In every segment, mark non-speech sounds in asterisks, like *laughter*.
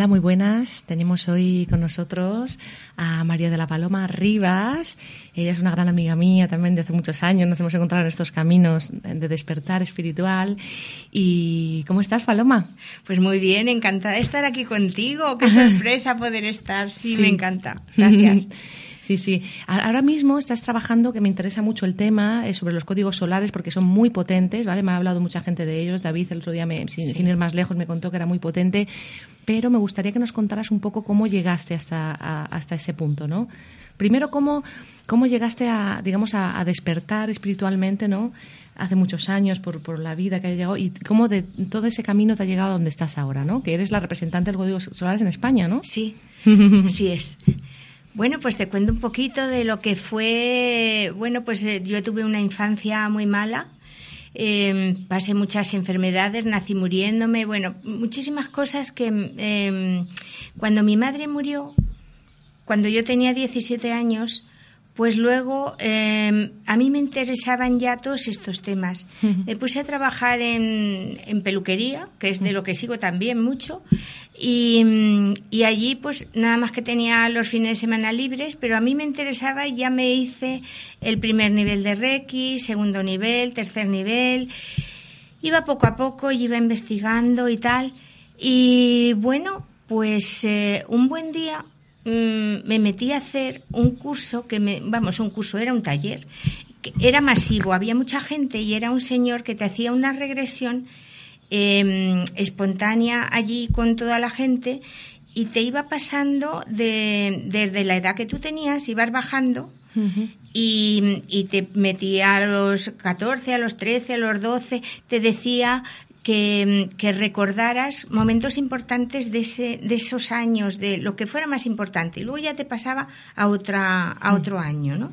Hola, muy buenas. Tenemos hoy con nosotros a María de la Paloma Rivas. Ella es una gran amiga mía también de hace muchos años. Nos hemos encontrado en estos caminos de despertar espiritual. ¿Y cómo estás, Paloma? Pues muy bien, encantada de estar aquí contigo. Qué *laughs* sorpresa poder estar. Sí, me encanta. Gracias. *laughs* Sí, sí. Ahora mismo estás trabajando, que me interesa mucho el tema, eh, sobre los códigos solares, porque son muy potentes, ¿vale? Me ha hablado mucha gente de ellos. David el otro día, sin, ir más lejos, me contó que era muy potente. Pero me gustaría que nos contaras un poco cómo llegaste hasta, hasta ese punto, ¿no? Primero, cómo, cómo llegaste a, digamos, a, despertar espiritualmente, ¿no? Hace muchos años por, por la vida que has llegado y cómo de todo ese camino te ha llegado a donde estás ahora, ¿no? Que eres la representante del Código Solares en España, ¿no? Sí, *laughs* así es. Bueno, pues te cuento un poquito de lo que fue. Bueno, pues eh, yo tuve una infancia muy mala. Em, pasé muchas enfermedades, nací muriéndome, bueno, muchísimas cosas que em, cuando mi madre murió, cuando yo tenía 17 años, pues luego em, a mí me interesaban ya todos estos temas. Me puse a trabajar en, en, peluquería, que es de lo que sigo también mucho, y, y, allí pues nada más que tenía los fines de semana libres, pero a mí me interesaba y ya me hice el primer nivel de Reiki, segundo nivel, tercer nivel. Iba poco a poco, iba investigando y tal. Y bueno, pues eh, un buen día Mm, me metí a hacer un curso que me, vamos, un curso, era un taller, que era masivo, había mucha gente y era un señor que te hacía una regresión em, espontánea allí con toda la gente y te iba pasando de, desde la edad que tú tenías, ibas bajando y, y, te metía a los 14, a los 13, a los 12, te decía que, recordaras momentos importantes de, ese, de esos años, de lo que fuera más importante. Y luego ya te pasaba a, otra, a otro año, ¿no?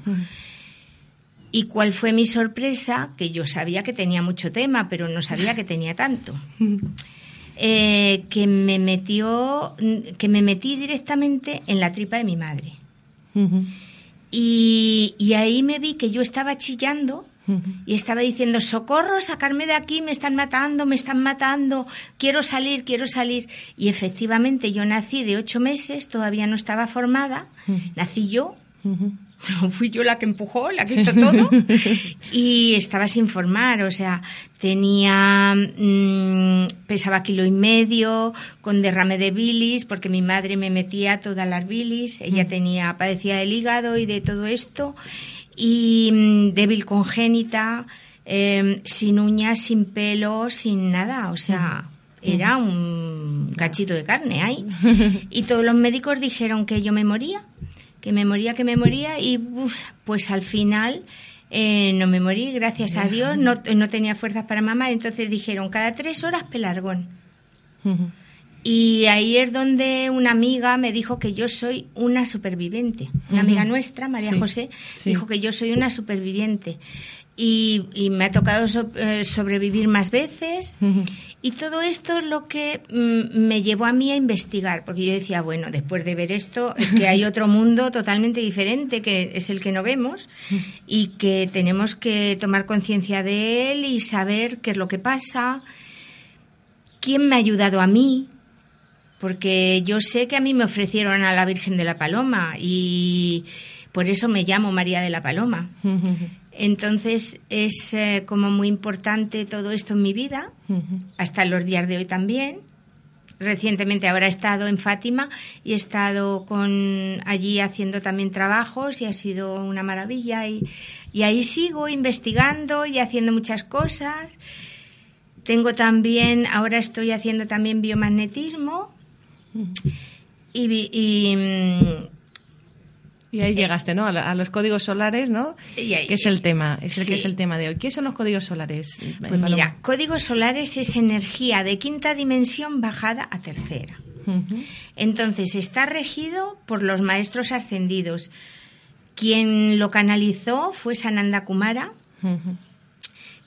¿Y cuál fue mi sorpresa? Que yo sabía que tenía mucho tema, pero no sabía que tenía tanto. *laughs* Eh, que me metió, que me metí directamente en la tripa de mi madre. y, y, ahí me vi que yo estaba chillando y estaba diciendo, socorro, sacarme de aquí, me están matando, me están matando, quiero salir, quiero salir. Y efectivamente yo nací de ocho meses, todavía no estaba formada, nací yo, *laughs* fui yo la que empujó, la que *laughs* hizo todo, y estaba sin formar, o sea, tenía, mm, pesaba kilo y medio, con derrame de bilis, porque mi madre me metía todas las bilis, ella tenía, padecía del hígado y de todo esto, y mm, débil congénita, em, sin uñas, sin pelo, sin nada, o sea, era un cachito de carne ahí. *laughs* Y todos los médicos dijeron que yo me moría, que me moría, que me moría, y pues al final eh, no me morí, gracias a Dios, no, no tenía fuerzas para mamar, entonces dijeron cada tres horas pelargón. Y ahí es donde una amiga me dijo que yo soy una superviviente. Una amiga nuestra, María José, dijo que yo soy una superviviente. Y, me ha tocado eh, sobrevivir más veces. Y todo esto es lo que mm, me llevó a mí a investigar, porque yo decía, bueno, después de ver esto, es que hay *laughs* otro mundo totalmente diferente, que es el que no vemos, y que tenemos que tomar conciencia de él y saber qué es lo que pasa, quién me ha ayudado a mí, porque yo sé que a mí me ofrecieron a la Virgen de la Paloma y por eso me llamo María de la Paloma. *laughs* Entonces es eh, como muy importante todo esto en mi vida, hasta los días de hoy también. Recientemente ahora he estado en Fátima y he estado con allí haciendo también trabajos y ha sido una maravilla y, y ahí sigo investigando y haciendo muchas cosas. Tengo también, ahora estoy haciendo también biomagnetismo y, mm, y ahí llegaste, ¿no? A, los códigos solares, ¿no? que es el tema, es el que es el tema de hoy. ¿Qué son los códigos solares? Pues mira, códigos solares es energía de quinta dimensión bajada a tercera. Entonces está regido por los maestros ascendidos. Quien lo canalizó fue Sananda Kumara,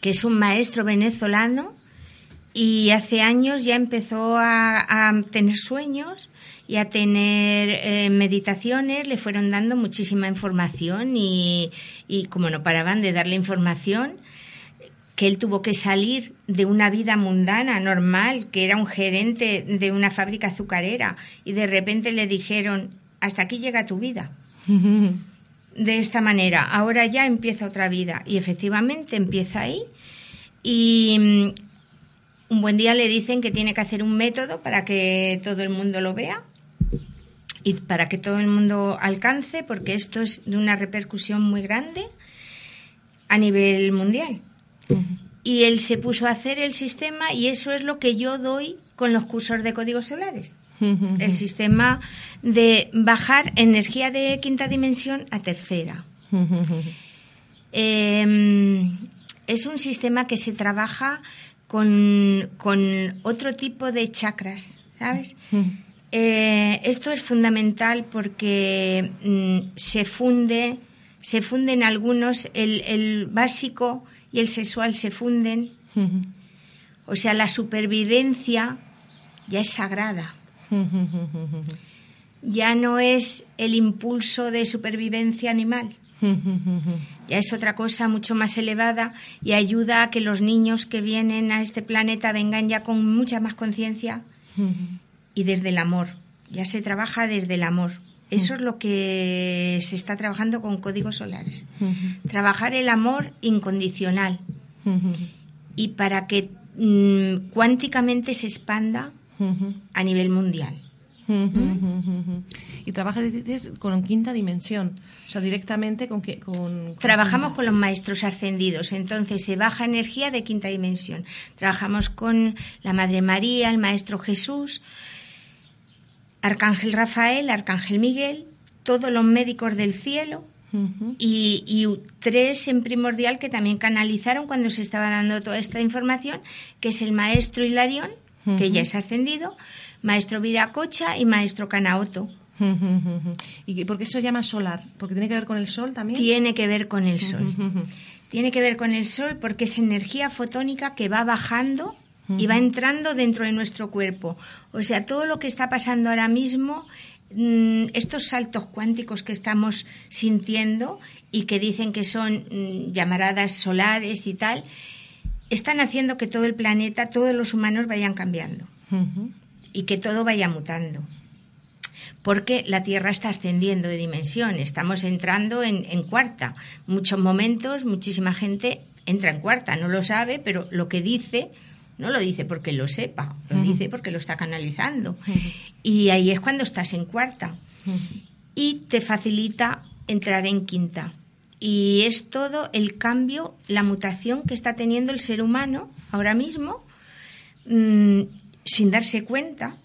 que es un maestro venezolano y hace años ya empezó a, tener sueños y a tener eh, meditaciones, le fueron dando muchísima información y, como no paraban de darle información, que él tuvo que salir de una vida mundana, normal, que era un gerente de una fábrica azucarera, y de repente le dijeron, hasta aquí llega tu vida. *laughs* De esta manera, ahora ya empieza otra vida. Y efectivamente empieza ahí. Y un buen día le dicen que tiene que hacer un método para que todo el mundo lo vea y para que todo el mundo alcance, porque esto es de una repercusión muy grande a nivel mundial. Y él se puso a hacer el sistema y eso es lo que yo doy con los cursos de códigos solares. El sistema de bajar energía de quinta dimensión a tercera. *laughs* Em, es un sistema que se trabaja con, otro tipo de chakras, ¿sabes? Eh, esto es fundamental porque mm, se funde, se funden algunos, el, el básico y el sexual se funden. O sea, la supervivencia ya es sagrada. Ya no es el impulso de supervivencia animal. Ya es otra cosa mucho más elevada y ayuda a que los niños que vienen a este planeta vengan ya con mucha más conciencia y desde el amor. Ya se trabaja desde el amor. Eso es lo que se está trabajando con códigos solares. Trabajar el amor incondicional. Y para que mm, cuánticamente se expanda a nivel mundial. Y trabaja con quinta dimensión, o sea, directamente con... con, Trabajamos con los maestros ascendidos, entonces se baja energía de quinta dimensión. Trabajamos con la Madre María, el Maestro Jesús, Arcángel Rafael, Arcángel Miguel, todos los médicos del cielo. Y, tres en primordial que también canalizaron cuando se estaba dando toda esta información, que es el maestro Hilarión, que ya es ascendido, maestro Viracocha y maestro Canaoto. *laughs* ¿Y por qué se llama solar? ¿Porque tiene que ver con el sol también? Tiene que ver con el *laughs* sol. Tiene que ver con el sol porque es energía fotónica que va bajando y va entrando dentro de nuestro cuerpo. O sea, todo lo que está pasando ahora mismo, mm, estos saltos cuánticos que estamos sintiendo y que dicen que son mm, llamaradas solares y tal, están haciendo que todo el planeta, todos los humanos vayan cambiando y que todo vaya mutando. Porque la Tierra está ascendiendo de dimensión, estamos entrando en, en cuarta. Muchos momentos, muchísima gente entra en cuarta, no lo sabe, pero lo que dice no lo dice porque lo sepa, lo dice porque lo está canalizando. Y ahí es cuando estás en cuarta. Y te facilita entrar en quinta. Y es todo el cambio, la mutación que está teniendo el ser humano ahora mismo, mm, sin darse cuenta.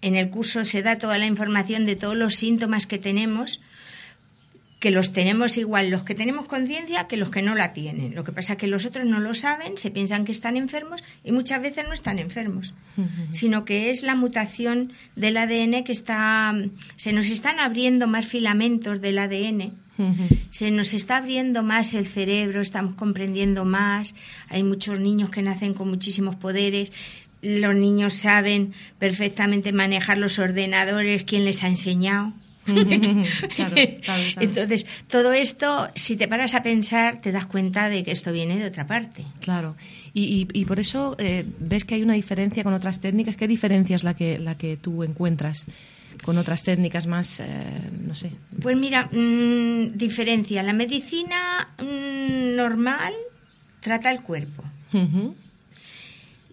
En el curso se da toda la información de todos los síntomas que tenemos que los tenemos igual los que tenemos conciencia que los que no la tienen. Lo que pasa es que los otros no lo saben, se piensan que están enfermos y muchas veces no están enfermos, sino que es la mutación del ADN que está, se nos están abriendo más filamentos del ADN. Se nos está abriendo más el cerebro, estamos comprendiendo más. Hay muchos niños que nacen con muchísimos poderes. Los niños saben perfectamente manejar los ordenadores, quién les ha enseñado. *laughs* *laughs* Entonces, todo esto, si te paras a pensar, te das cuenta de que esto viene de otra parte. Claro. Y, por eso eh, ves que hay una diferencia con otras técnicas. ¿Qué diferencia es la que, la que tú encuentras con otras técnicas más, eh, no sé? Pues mira, mm, diferencia. La medicina mm, normal trata el cuerpo.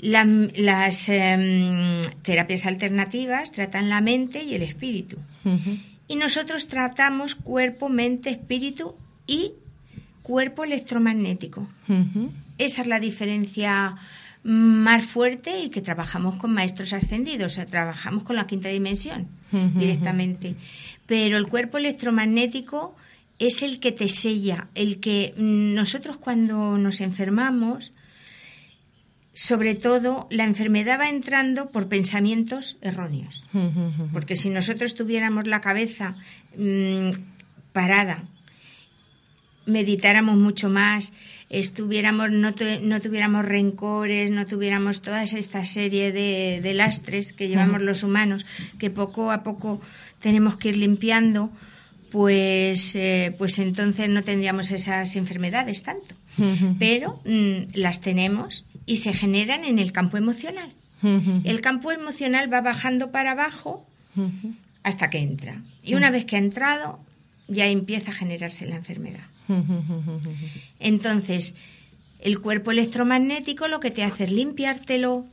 Las em, terapias alternativas tratan la mente y el espíritu y nosotros tratamos cuerpo, mente, espíritu y cuerpo electromagnético. Esa es la diferencia más fuerte y que trabajamos con maestros ascendidos, o sea, trabajamos con la quinta dimensión directamente. Pero el cuerpo electromagnético es el que te sella, el que nosotros cuando nos enfermamos, sobre todo la enfermedad va entrando por pensamientos erróneos. Porque si nosotros tuviéramos la cabeza mm, parada, meditáramos mucho más, estuviéramos, no, no, tuviéramos rencores, no tuviéramos toda esta serie de, lastres que llevamos los humanos, que poco a poco tenemos que ir limpiando, pues, eh, pues entonces no tendríamos esas enfermedades tanto. Pero mm, las tenemos y se generan en el campo emocional. El campo emocional va bajando para abajo hasta que entra. Y una vez que ha entrado, ya empieza a generarse la enfermedad. Entonces, el cuerpo electromagnético lo que te hace es limpiártelo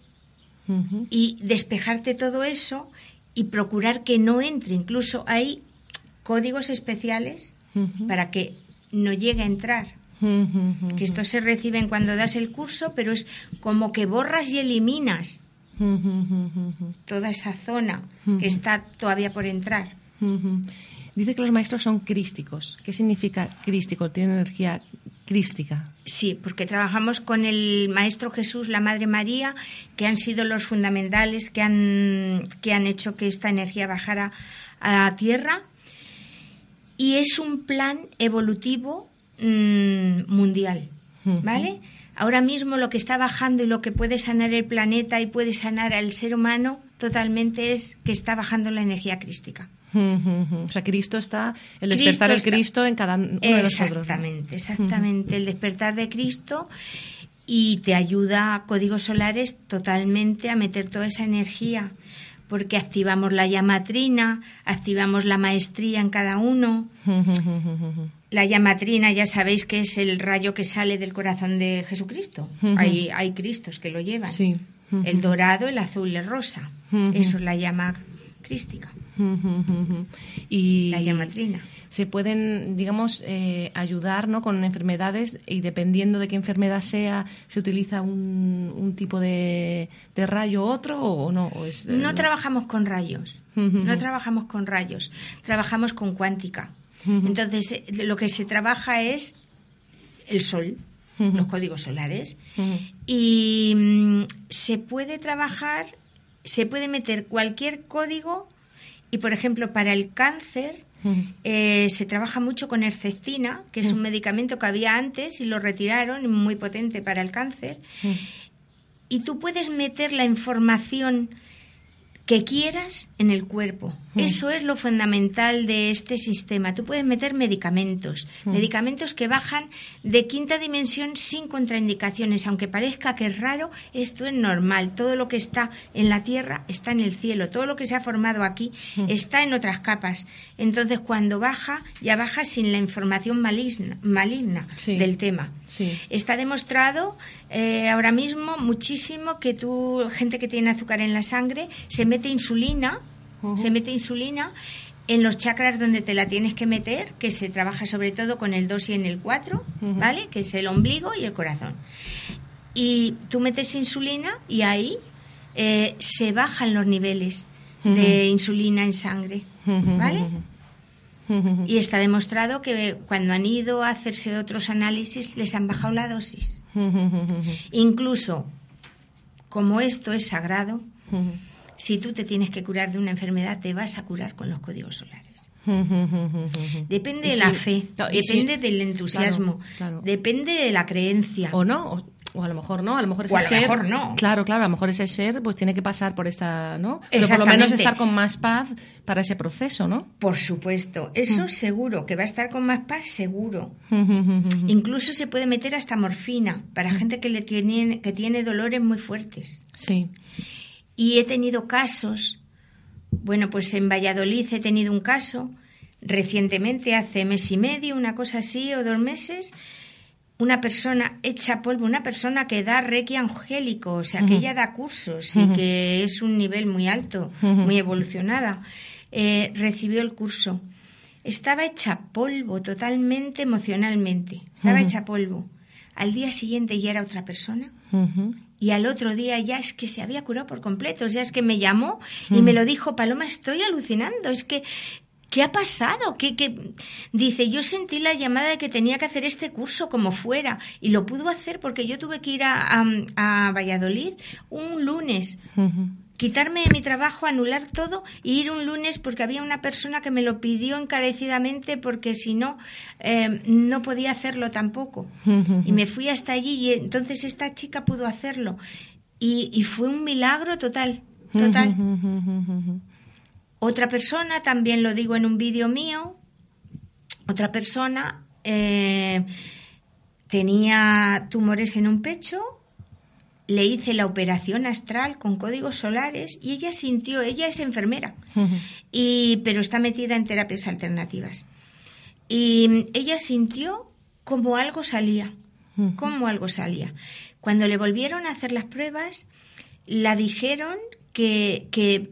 y despejarte todo eso y procurar que no entre. Incluso hay códigos especiales para que no llegue a entrar. Que esto se reciben cuando das el curso, pero es como que borras y eliminas toda esa zona que está todavía por entrar. Dice que los maestros son crísticos. ¿Qué significa crístico? ¿Tiene energía crística? Sí, porque trabajamos con el Maestro Jesús, la Madre María, que han sido los fundamentales que han, que han hecho que esta energía bajara a la Tierra. Y es un plan evolutivo mm, mundial, ¿vale? Ahora mismo lo que está bajando y lo que puede sanar el planeta y puede sanar al ser humano totalmente es que está bajando la energía crística. O sea, Cristo está, el despertar del Cristo en cada uno de nosotros. Exactamente, exactamente. El despertar de Cristo y te ayuda a códigos solares totalmente a meter toda esa energía porque activamos la llamatrina, activamos la maestría en cada uno. La llamatrina ya sabéis que es el rayo que sale del corazón de Jesucristo. hay, hay cristos que lo llevan. El dorado, el azul y el rosa. Eso es la llama crística. y la llamatrina se pueden, digamos, eh, ayudar ¿no? con enfermedades y dependiendo de qué enfermedad sea, se utiliza un, un tipo de, de, rayo otro o no. es, eh, no, trabajamos con rayos, no trabajamos con rayos, trabajamos con cuántica. Entonces, eh, lo que se trabaja es el sol, los códigos solares, y mm, se puede trabajar, se puede meter cualquier código y, por ejemplo, para el cáncer eh, se trabaja mucho con herceptina, que es un medicamento que había antes y lo retiraron, muy potente para el cáncer. Y tú puedes meter la información que quieras en el cuerpo. Mm. Eso es lo fundamental de este sistema. Tú puedes meter medicamentos, mm. medicamentos que bajan de quinta dimensión sin contraindicaciones. Aunque parezca que es raro, esto es normal. Todo lo que está en la Tierra está en el cielo. Todo lo que se ha formado aquí mm. está en otras capas. Entonces, cuando baja, ya baja sin la información maligna, maligna del tema. Está demostrado eh, ahora mismo muchísimo que tú, gente que tiene azúcar en la sangre, se mete insulina, se mete insulina en los chakras donde te la tienes que meter, que se trabaja sobre todo con el 2 y en el 4, ¿vale? Que es el ombligo y el corazón. Y tú metes insulina y ahí eh, se bajan los niveles de insulina en sangre, ¿vale? Y está demostrado que cuando han ido a hacerse otros análisis les han bajado la dosis. Incluso, como esto es sagrado, si tú te tienes que curar de una enfermedad, te vas a curar con los códigos solares. *laughs* Depende de la fe, depende del entusiasmo, depende de la creencia. O no, o a lo mejor no, a lo mejor ese ser. no. Claro, claro, a lo mejor ese ser pues tiene que pasar por esta, ¿no? Pero por lo menos estar con más paz para ese proceso, ¿no? Por supuesto, eso mm. seguro, que va a estar con más paz, seguro. *laughs* Incluso se puede meter hasta morfina para mm. gente que le tiene, que tiene dolores muy fuertes. Sí. Y he tenido casos, bueno, pues en Valladolid he tenido un caso recientemente, hace mes y medio, una cosa así, o dos meses, una persona hecha polvo, una persona que da reiki angélico, o sea, que ella da cursos y que es un nivel muy alto, muy evolucionada, eh, recibió el curso. Estaba hecha polvo totalmente emocionalmente, estaba hecha polvo. Al día siguiente ya era otra persona y al otro día ya es que se había curado por completo. O sea, es que me llamó y me lo dijo, Paloma, estoy alucinando. Es que ¿Qué ha pasado? ¿Qué, Dice, yo sentí la llamada de que tenía que hacer este curso como fuera y lo pudo hacer porque yo tuve que ir a, a, Valladolid un lunes. Quitarme de mi trabajo, anular todo e ir un lunes porque había una persona que me lo pidió encarecidamente porque si no, em, no podía hacerlo tampoco. *laughs* Y me fui hasta allí y entonces esta chica pudo hacerlo. Y, y fue un milagro total, total. *laughs* Otra persona, también lo digo en un vídeo mío, otra persona eh, tenía tumores en un pecho, le hice la operación astral con códigos solares y ella sintió, ella es enfermera, y, pero está metida en terapias alternativas. Y ella sintió como algo salía, como algo salía. Cuando le volvieron a hacer las pruebas, la dijeron que, que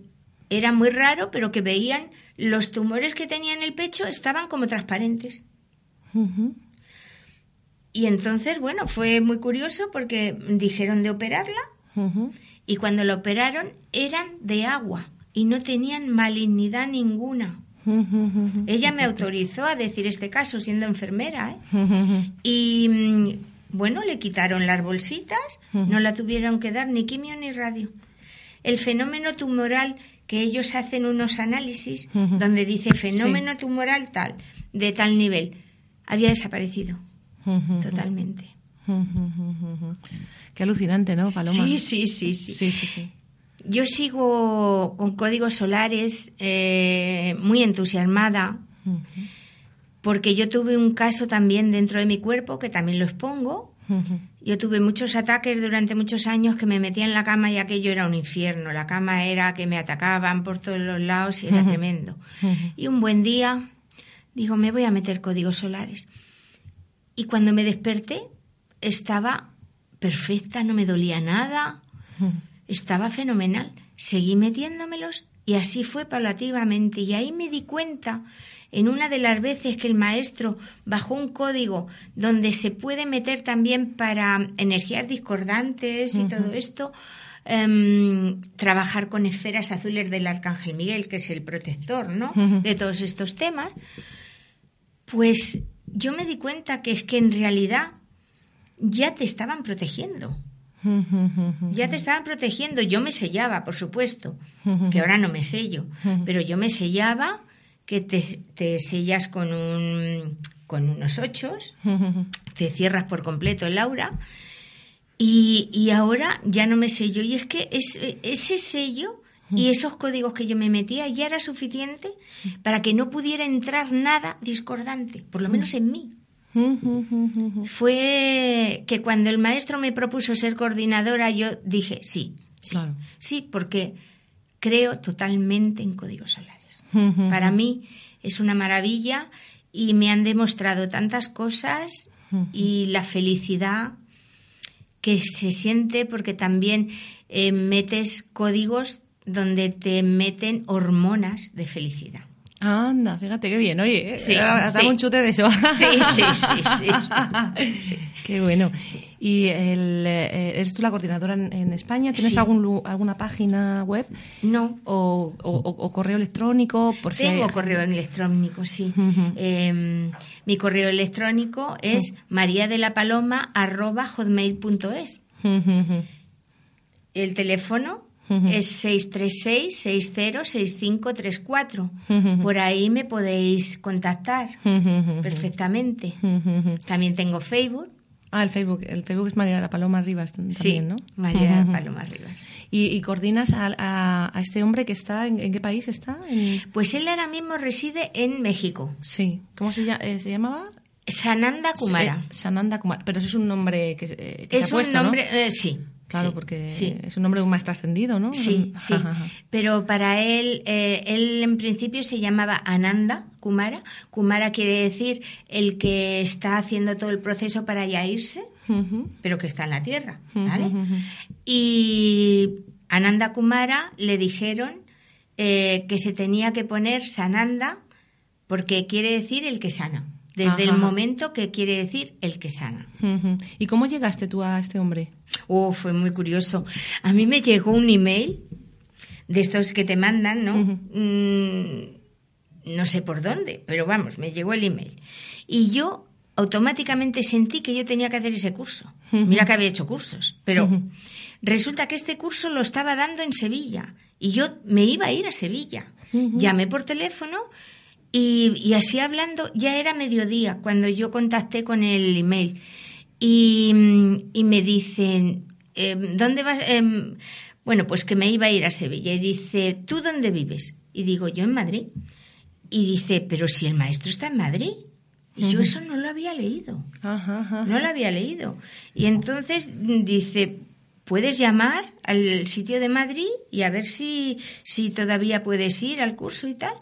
era muy raro, pero que veían los tumores que tenía en el pecho estaban como transparentes. Y entonces, bueno, fue muy curioso porque dijeron de operarla y cuando la operaron eran de agua y no tenían malignidad ninguna. Ella me autorizó a decir este caso siendo enfermera. ¿eh? Y mm, bueno, le quitaron las bolsitas, no la tuvieron que dar ni quimio ni radio. El fenómeno tumoral que ellos hacen unos análisis donde dice fenómeno tumoral tal, de tal nivel, había desaparecido totalmente. Qué alucinante, ¿no, Paloma? Sí, sí, sí, sí. Yo sigo con códigos solares eh, muy entusiasmada porque yo tuve un caso también dentro de mi cuerpo que también lo expongo yo tuve muchos ataques durante muchos años que me metía en la cama y aquello era un infierno. La cama era que me atacaban por todos los lados y era tremendo. Y un buen día digo, me voy a meter códigos solares. Y cuando me desperté estaba perfecta, no me dolía nada, estaba fenomenal. Seguí metiéndomelos y así fue paulativamente. Y ahí me di cuenta en una de las veces que el maestro bajó un código donde se puede meter también para energías discordantes y todo esto, em, trabajar con esferas azules del Arcángel Miguel, que es el protector ¿no? de todos estos temas, pues yo me di cuenta que es que en realidad ya te estaban protegiendo. Ya te estaban protegiendo. Yo me sellaba, por supuesto, que ahora no me sello, pero yo me sellaba que te, sellas con, un, con unos ochos, te cierras por completo el aura y, y, ahora ya no me sello. Y es que es, ese sello y esos códigos que yo me metía ya era suficiente para que no pudiera entrar nada discordante, por lo menos en mí. Fue que cuando el maestro me propuso ser coordinadora, yo dije sí, sí, sí, porque creo totalmente en códigos solares. Para mí es una maravilla y me han demostrado tantas cosas y la felicidad que se siente porque también eh, metes códigos donde te meten hormonas de felicidad. Anda, fíjate qué bien, oye, ¿eh? sí, un chute de eso. Sí, sí, sí, sí. *laughs* Qué bueno. ¿Y el, eh, eres tú la coordinadora en, España? ¿Tienes algún, alguna página web? No. ¿O, correo electrónico? Por Tengo correo electrónico, sí. Em, mi correo electrónico es mariadelapaloma.hotmail.es. El teléfono es 636-606534. Por ahí me podéis contactar perfectamente. También tengo Facebook. Ah, el Facebook. El Facebook es María de la Paloma Rivas también, sí, ¿no? María de la Paloma Rivas. ¿Y, coordinas a, este hombre que está, en, qué país está? Pues él ahora mismo reside en México. Sí. ¿Cómo se, eh, llamaba? Sananda Kumara. Sananda Kumara. Pero eso es un nombre que, eh, es se ha puesto, un nombre, eh, sí. Claro, porque es un nombre más trascendido, ¿no? Sí, sí. *laughs* Pero para él, eh, él en principio se llamaba Ananda Kumara. Kumara quiere decir el que está haciendo todo el proceso para ya irse, pero que está en la tierra, ¿vale? Y Ananda Kumara le dijeron eh, que se tenía que poner Sananda porque quiere decir el que sana desde el momento que quiere decir el que sana. ¿Y cómo llegaste tú a este hombre? Oh, fue muy curioso. A mí me llegó un email de estos que te mandan, ¿no? Mm, no sé por dónde, pero vamos, me llegó el email. Y yo automáticamente sentí que yo tenía que hacer ese curso. Mira que había hecho cursos, pero resulta que este curso lo estaba dando en Sevilla y yo me iba a ir a Sevilla. Llamé por teléfono y, así hablando, ya era mediodía cuando yo contacté con el email. Y, me dicen, em, ¿dónde vas? Em, bueno, pues que me iba a ir a Sevilla. Y dice, ¿tú dónde vives? Y digo, yo en Madrid. Y dice, pero si el maestro está en Madrid. Y yo eso no lo había leído. No lo había leído. Y entonces dice, puedes llamar al sitio de Madrid y a ver si, si todavía puedes ir al curso y tal.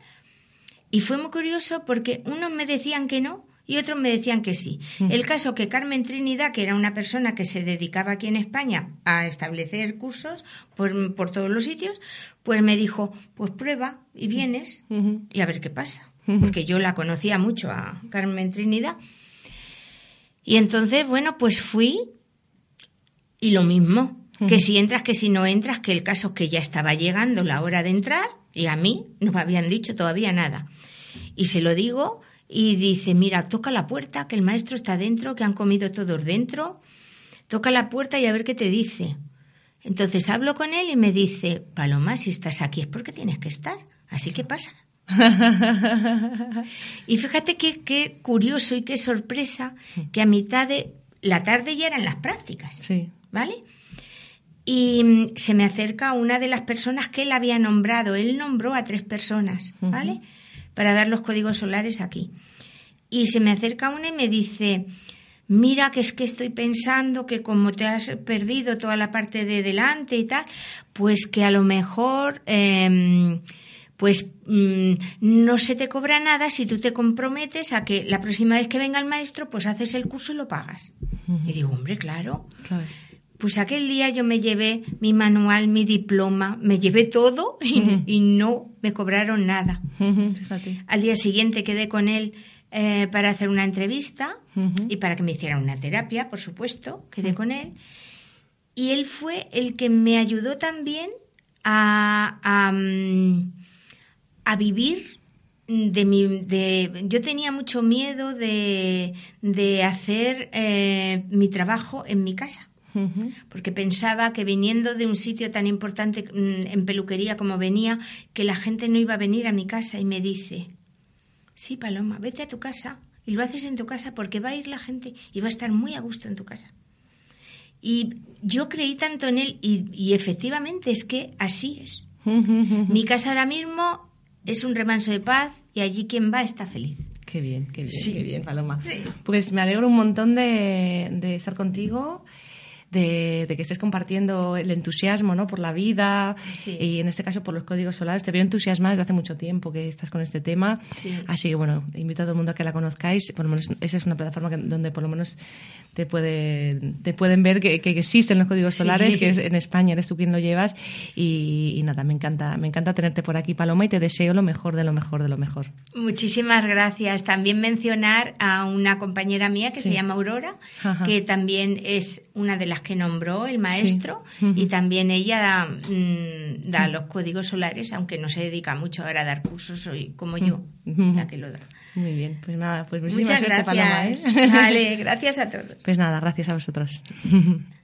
Y fue muy curioso porque unos me decían que no y otros me decían que sí. El caso que Carmen Trinidad, que era una persona que se dedicaba aquí en España a establecer cursos por, por todos los sitios, pues me dijo, pues prueba y vienes y a ver qué pasa. Porque yo la conocía mucho a Carmen Trinidad. Y entonces, bueno, pues fui y lo mismo, que si entras, que si no entras, que el caso es que ya estaba llegando la hora de entrar y a mí no me habían dicho todavía nada. Y se lo digo y dice, mira, toca la puerta, que el maestro está dentro, que han comido todos dentro, toca la puerta y a ver qué te dice. Entonces hablo con él y me dice, Paloma, si estás aquí es porque tienes que estar, así que pasa. *laughs* y fíjate qué, qué curioso y qué sorpresa que a mitad de la tarde ya eran las prácticas, sí. ¿vale? Y mm, se me acerca una de las personas que él había nombrado. Él nombró a tres personas, ¿vale? Para dar los códigos solares aquí. Y se me acerca una y me dice, mira que es que estoy pensando que como te has perdido toda la parte de delante y tal, pues que a lo mejor... Em, pues mm, no se te cobra nada si tú te comprometes a que la próxima vez que venga el maestro, pues haces el curso y lo pagas. Y digo, hombre, claro. Pues aquel día yo me llevé mi manual, mi diploma, me llevé todo y, no me cobraron nada. Al día siguiente quedé con él eh, para hacer una entrevista y para que me hiciera una terapia, por supuesto, quedé con él. Y él fue el que me ayudó también a, mm, a, vivir de mi de yo tenía mucho miedo de, de hacer eh, mi trabajo en mi casa porque pensaba que viniendo de un sitio tan importante mm, en peluquería como venía que la gente no iba a venir a mi casa y me dice Sí, Paloma, vete a tu casa y lo haces en tu casa porque va a ir la gente y va a estar muy a gusto en tu casa. Y yo creí tanto en él y, efectivamente es que así es. Mi casa ahora mismo es un remanso de paz y allí quien va está feliz. Qué bien, qué bien, qué bien, Paloma. Pues me alegro un montón de, de estar contigo de, que estés compartiendo el entusiasmo ¿no? por la vida y en este caso por los códigos solares. Te veo entusiasmada desde hace mucho tiempo que estás con este tema. Así que bueno, invito a todo el mundo a que la conozcáis. Por lo menos esa es una plataforma donde por lo menos te, puede, te pueden ver que, existen los códigos solares, que en España eres tú quien lo llevas. Y, nada, me encanta, me encanta tenerte por aquí, Paloma, y te deseo lo mejor de lo mejor de lo mejor. Muchísimas gracias. También mencionar a una compañera mía que se llama Aurora, que también es una de las que nombró el maestro y también ella da, mm, da, los códigos solares, aunque no se dedica mucho ahora a dar cursos hoy, como yo, la que lo da. Muy bien, pues nada, pues muchísimas Muchas gracias. Paloma. ¿eh? Vale, gracias a todos. *laughs* Pues nada, gracias a vosotros. *laughs*